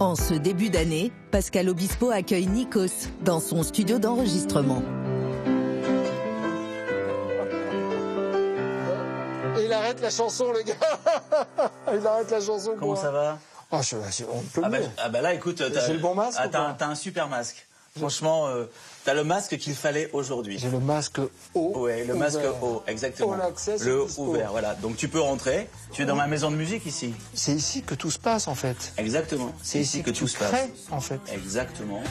En ce début d'année, Pascal Obispo accueille Nikos dans son studio d'enregistrement. Il arrête la chanson, les gars Il arrête la chanson. Comment ça va? Oh, je, on peut ah bah, ah bah là, écoute, J'ai le bon masque ah, t'as t'as un super masque. Franchement, euh, t'as le masque qu'il fallait aujourd'hui. J'ai le masque haut. Ouais, le masque haut, exactement. Access le dispo. ouvert, voilà. Donc tu peux rentrer. Tu es dans ma maison de musique ici. C'est ici que tout se passe, en fait. Exactement. C'est ici que tu tout se passe. en fait. Exactement.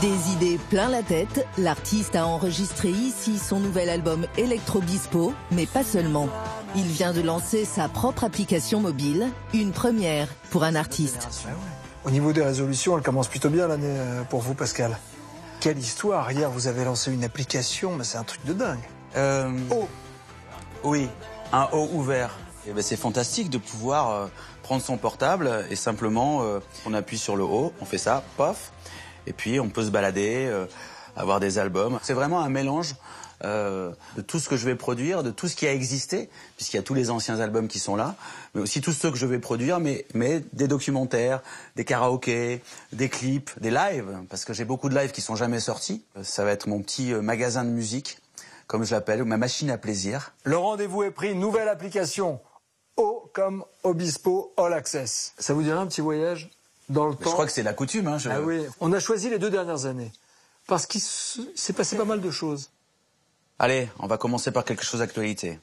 Des idées plein la tête, l'artiste a enregistré ici son nouvel album Electro Bispo, mais pas seulement. Il vient de lancer sa propre application mobile, une première pour un artiste. Au niveau des résolutions, elle commence plutôt bien l'année euh, pour vous, Pascal. Quelle histoire Hier, vous avez lancé une application, mais c'est un truc de dingue. Euh, Oh Oui, un haut ouvert. Et ben, c'est fantastique de pouvoir euh, prendre son portable et simplement euh, on appuie sur le haut, on fait ça, paf, et puis on peut se balader, euh, avoir des albums. C'est vraiment un mélange euh, de tout ce que je vais produire, de tout ce qui a existé, puisqu'il y a tous les anciens albums qui sont là, mais aussi tous ceux que je vais produire, mais, mais des documentaires, des karaokés, des clips, des lives, parce que j'ai beaucoup de lives qui sont jamais sortis. Ça va être mon petit euh, magasin de musique, comme je l'appelle, ou ma machine à plaisir. Le rendez-vous est pris, nouvelle application. O comme Obispo All Access. Ça vous dirait un petit voyage dans le Je temps crois que c'est la coutume. Hein, je- Ah oui, on a choisi les deux dernières années. Parce qu'il se- s'est passé pas mal de choses. Allez, on va commencer par quelque chose d'actualité.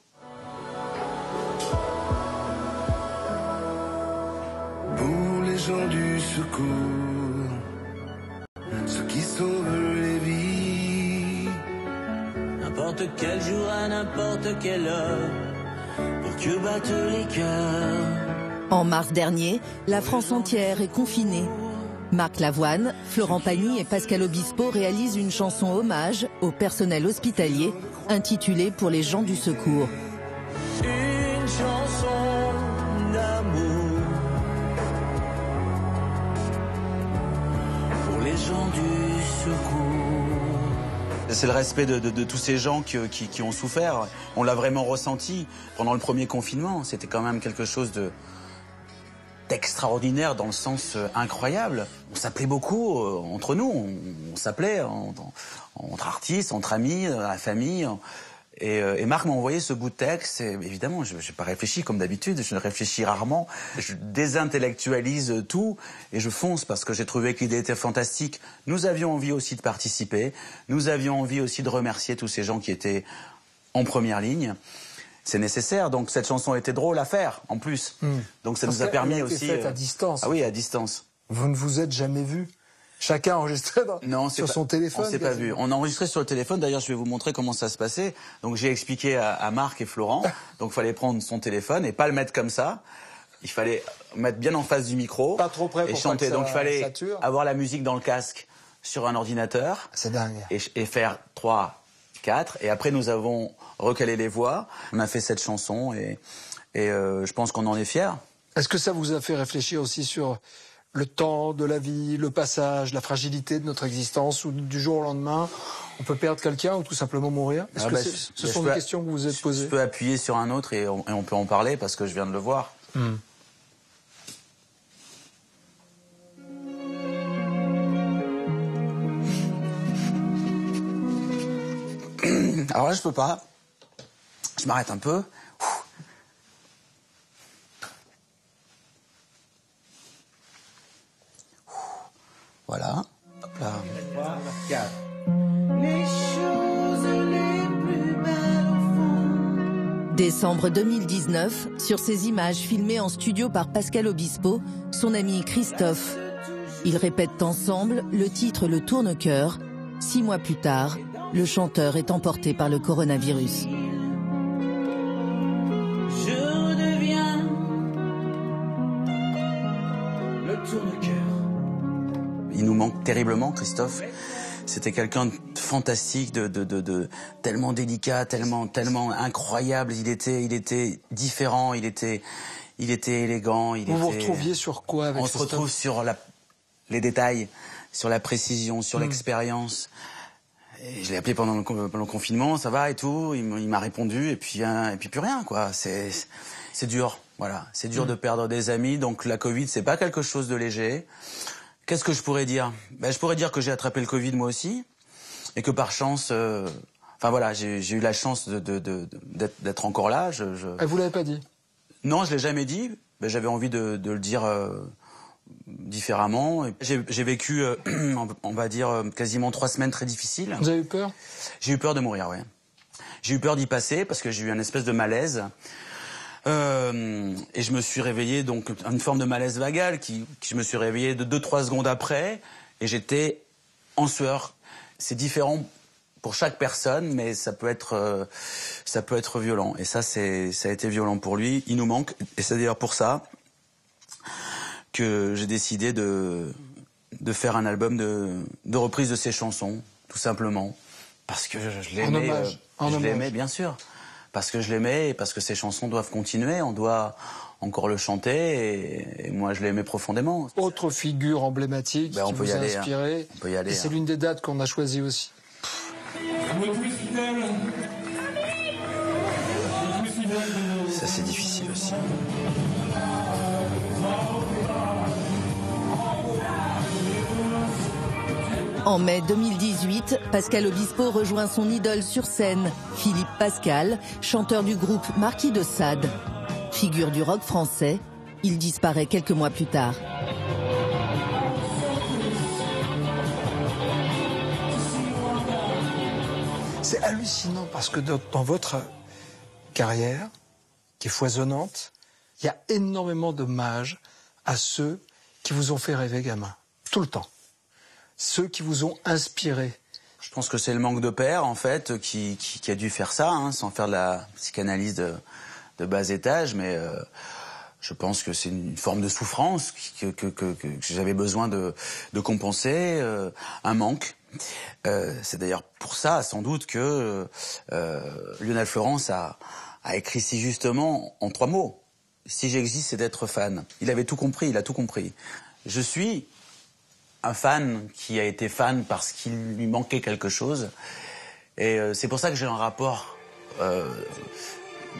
Pour les gens du secours, ceux qui sauvent les vies. N'importe quel jour à n'importe quelle heure, pour que battent les cœurs. En mars dernier, la France entière est confinée. Marc Lavoine, Florent Pagny et Pascal Obispo réalisent une chanson hommage au personnel hospitalier intitulée Pour les gens du secours. Une chanson d'amour pour les gens du secours. C'est le respect de, de- de tous ces gens qui, qui- qui ont souffert. On l'a vraiment ressenti pendant le premier confinement. C'était quand même quelque chose de d'extraordinaire dans le sens euh, incroyable. On s'appelait beaucoup euh, entre nous. On, on s'appelait en- entre artistes, entre amis, dans la famille. Et, euh, Marc m'a envoyé ce bout de texte. Évidemment, je n'ai pas réfléchi comme d'habitude. Je réfléchis rarement. Je désintellectualise tout et je fonce parce que j'ai trouvé que l'idée était fantastique. Nous avions envie aussi de participer. Nous avions envie aussi de remercier tous ces gens qui étaient en première ligne. C'est nécessaire. Donc cette chanson était drôle à faire en plus. Donc ça Parce nous a permis aussi. faite à euh, distance. Ah oui, à distance. Vous ne vous êtes jamais vu? Chacun enregistré dans- Non, c'est sur pas- son téléphone On s'est pas vu. On a enregistré sur le téléphone. D'ailleurs, je vais vous montrer comment ça se passait. Donc, j'ai expliqué à, à Marc et Florent. Donc, il fallait prendre son téléphone et pas le mettre comme ça. Il fallait mettre bien en face du micro. Pas trop près et pour pas chanter. que ça Donc, il fallait avoir la musique dans le casque sur un ordinateur C'est dingue. et, et faire trois, quatre. Et après, nous avons recalé les voix. On a fait cette chanson et, et euh, je pense qu'on en est fiers. Est-ce que ça vous a fait réfléchir aussi sur le temps de la vie, le passage, la fragilité de notre existence, ou du jour au lendemain, on peut perdre quelqu'un ou tout simplement mourir? Est-ce Ah que bah, je- ce je sont des questions que vous vous êtes Je posées peux appuyer sur un autre et on, et on peut en parler parce que je viens de le voir. Hmm. Alors là, je peux pas. Je m'arrête un peu. Voilà. Hop là. Les choses les plus belles au fond. Décembre 2019, sur ces images filmées en studio par Pascal Obispo, son ami Christophe. Ils répètent ensemble le titre Le Tourne-Cœur. Six mois plus tard, le chanteur est emporté par le coronavirus. Je redeviens le tourne-cœur. Il nous manque terriblement, Christophe. C'était quelqu'un de fantastique, de, de, de, de- tellement délicat, tellement, tellement incroyable. Il était, il était différent, il était, il était élégant. Il Vous vous était- retrouviez sur quoi avec On se retrouve sur la, les détails, sur la précision, sur Hmm. l'expérience. Et je l'ai appelé pendant le, con- pendant le confinement, ça va et tout. Il m'a répondu et puis, hein, et puis plus rien, quoi. C'est, c'est dur. Voilà, c'est dur de perdre des amis, donc la Covid, c'est pas quelque chose de léger. Qu'est-ce que je pourrais dire? Ben, Je pourrais dire que j'ai attrapé le Covid moi aussi, et que par chance, euh, enfin voilà, j'ai eu la chance d'être de, de, d'être encore là. Je, je... Ah, vous l'avez pas dit? Non, je l'ai jamais dit. Ben, J'avais envie de, de, le dire euh, différemment. J'ai vécu, euh, on va dire, euh, quasiment trois semaines très difficiles. Vous avez eu peur? J'ai eu peur de mourir, oui. J'ai eu peur d'y passer parce que j'ai eu une espèce de malaise. Euh, et je me suis réveillé, donc une forme de malaise vagal, qui, qui je me suis réveillé de 2-3 secondes après, et j'étais en sueur. C'est différent pour chaque personne, mais ça peut être, euh, ça peut être violent. Et ça, c'est, ça a été violent pour lui. Il nous manque, et c'est d'ailleurs pour ça que j'ai décidé de, de faire un album de, de reprise de ses chansons, tout simplement, parce que je l'aimais. Euh, je l'aimais, bien sûr parce que je l'aimais et parce que ces chansons doivent continuer. On doit encore le chanter et, moi je l'aimais profondément. Autre figure emblématique ben, qui vous a hein. inspiré. On peut y aller. c'est hein. l'une des dates qu'on a choisies aussi. Ça c'est difficile aussi. En mai 2018, Pascal Obispo rejoint son idole sur scène, Philippe Pascal, chanteur du groupe Marquis de Sade. Figure du rock français, il disparaît quelques mois plus tard. C'est hallucinant parce que dans votre carrière, qui est foisonnante, il y a énormément d'hommages à ceux qui vous ont fait rêver gamin, tout le temps ceux qui vous ont inspiré Je pense que c'est le manque de père, en fait, qui, qui, a dû faire ça, hein, sans faire de la psychanalyse de, de bas étage, mais euh, je pense que c'est une forme de souffrance que, que, que, que j'avais besoin de, de compenser, euh, un manque. Euh, c'est d'ailleurs pour ça, sans doute, que Lionel Florence a, a écrit si justement en trois mots. Si j'existe, c'est d'être fan. Il avait tout compris, il a tout compris. Je suis un fan qui a été fan parce qu'il lui manquait quelque chose. Et euh, c'est pour ça que j'ai un rapport euh,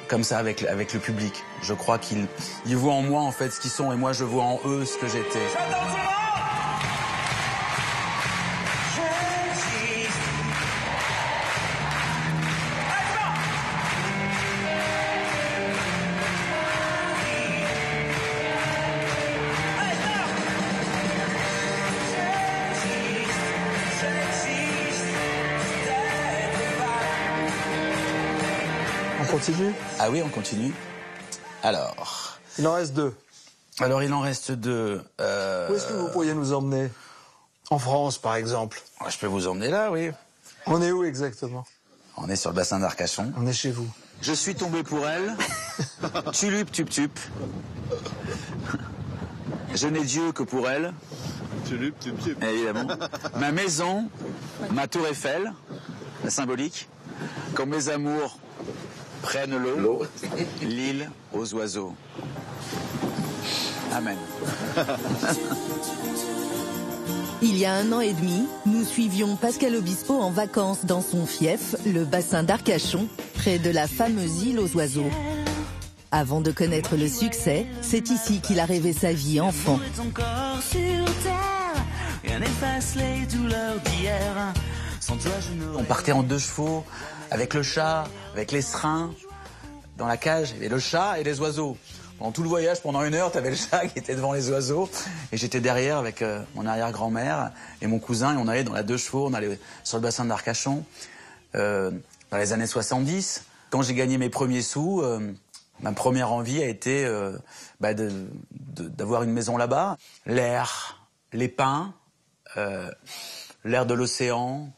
comme ça avec, avec le public. Je crois qu'ils voient en moi en fait ce qu'ils sont et moi je vois en eux ce que j'étais. Ah oui, on continue. Alors. Il en reste deux. Alors, il en reste deux. Euh... Où est-ce que vous pourriez nous emmener? En France, par exemple. Ah, je peux vous emmener là, oui. On est où exactement? On est sur le bassin d'Arcachon. On est chez vous. Je suis tombé pour elle. Tulup, tup, tup. Je n'ai Dieu que pour elle. Tulup, tup, tup. Évidemment. ma maison, ma tour Eiffel, la symbolique. Comme mes amours, prennent l'eau, l'île aux oiseaux. Amen. Il y a un an et demi, nous suivions Pascal Obispo en vacances dans son fief, le bassin d'Arcachon, près de la fameuse île aux oiseaux. Avant de connaître le succès, c'est ici qu'il a rêvé sa vie enfant. On partait en deux chevaux, avec le chat, avec les serins, dans la cage, il y avait le chat et les oiseaux. Pendant tout le voyage, pendant une heure, tu avais le chat qui était devant les oiseaux, et j'étais derrière avec euh, mon arrière-grand-mère et mon cousin, et on allait dans la deux chevaux, on allait sur le bassin d'Arcachon, euh, dans les années 70. Quand j'ai gagné mes premiers sous, euh, ma première envie a été euh, bah d'avoir une maison là-bas. L'air, les pins, l'air de l'océan,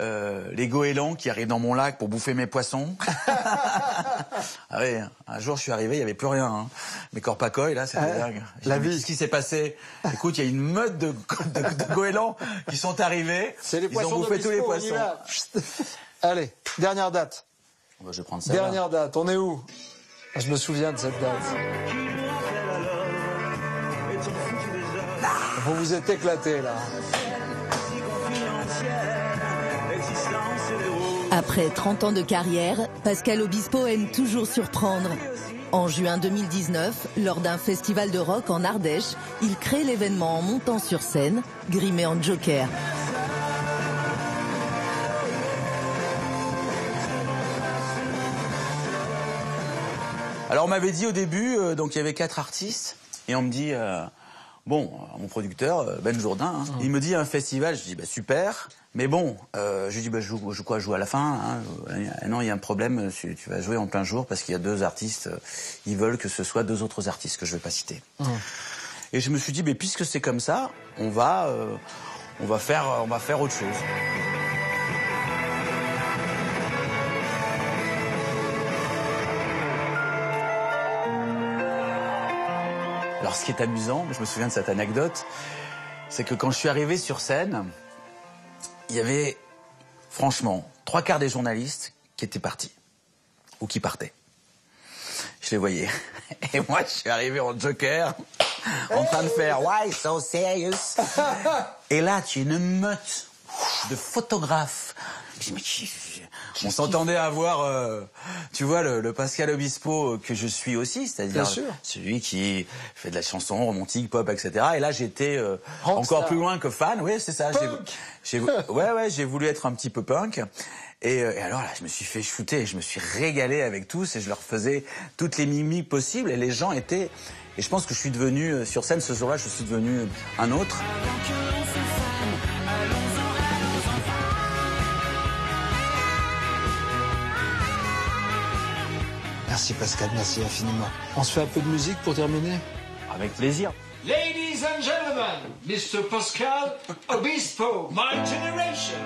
euh, les goélands qui arrivent dans mon lac pour bouffer mes poissons. ah oui, un jour je suis arrivé, il y avait plus rien. Hein. Mes corpacoils là, c'était euh, dingue. La vie. Ce qui s'est passé Écoute, il y a une meute de, de, goélands qui sont arrivés. C'est les Ils ont bouffé tous les poissons. Allez, dernière date. je vais prendre ça. Dernière date. On est où? Je me souviens de cette date. Vous vous êtes éclaté là. Après 30 ans de carrière, Pascal Obispo aime toujours surprendre. En juin 2019, lors d'un festival de rock en Ardèche, il crée l'événement en montant sur scène, grimé en Joker. Alors on m'avait dit au début, euh, donc il y avait quatre artistes, et on me dit, euh, bon, mon producteur, euh, Ben Jourdain, hein, il me dit un festival, je dis, bah, super, mais bon, euh, je lui dis, bah, je joue, je quoi, je joue à la fin hein, Euh, Non, il y a un problème, tu, tu vas jouer en plein jour, parce qu'il y a deux artistes, euh, ils veulent que ce soit deux autres artistes que je vais pas citer. Et je me suis dit, mais puisque c'est comme ça, on va, euh, on va faire, on va faire autre chose. Alors ce qui est amusant, je me souviens de cette anecdote, c'est que quand je suis arrivé sur scène, il y avait franchement trois quarts des journalistes qui étaient partis ou qui partaient. Je les voyais. Et moi, je suis arrivé en joker, en train de faire Why so serious Et là, tu es une meute de photographes. Je dis, mais qui- On s'entendait avoir, euh, tu vois, le, le Pascal Obispo que je suis aussi, c'est-à-dire celui qui fait de la chanson romantique, pop, etc. Et là, j'étais euh, encore plus loin que fan. Oui, c'est ça. J'ai- ouais, ouais, j'ai voulu être un petit peu punk. Et, euh, et alors là, je me suis fait shooter, je me suis régalé avec tous et je leur faisais toutes les mimiques possibles. Et les gens étaient. Et je pense que je suis devenu euh, sur scène ce jour-là, je suis devenu un autre. Merci Pascal, merci infiniment. On se fait un peu de musique pour terminer Avec plaisir. Ladies and gentlemen, Mr. Pascal Obispo, my generation.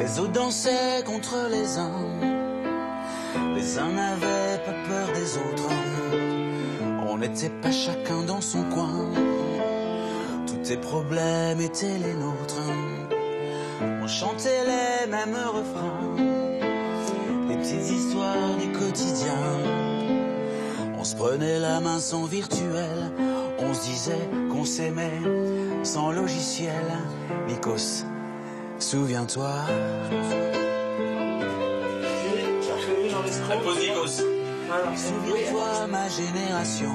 Les autres dansaient contre les uns. Les uns n'avaient pas peur des autres. On n'était pas chacun dans son coin. Tous tes problèmes étaient les nôtres. On chantait les mêmes refrains. Les petites se prenait la main sans virtuel. On se disait qu'on s'aimait sans logiciel. Nikos, souviens-toi. Souviens-toi, ma génération.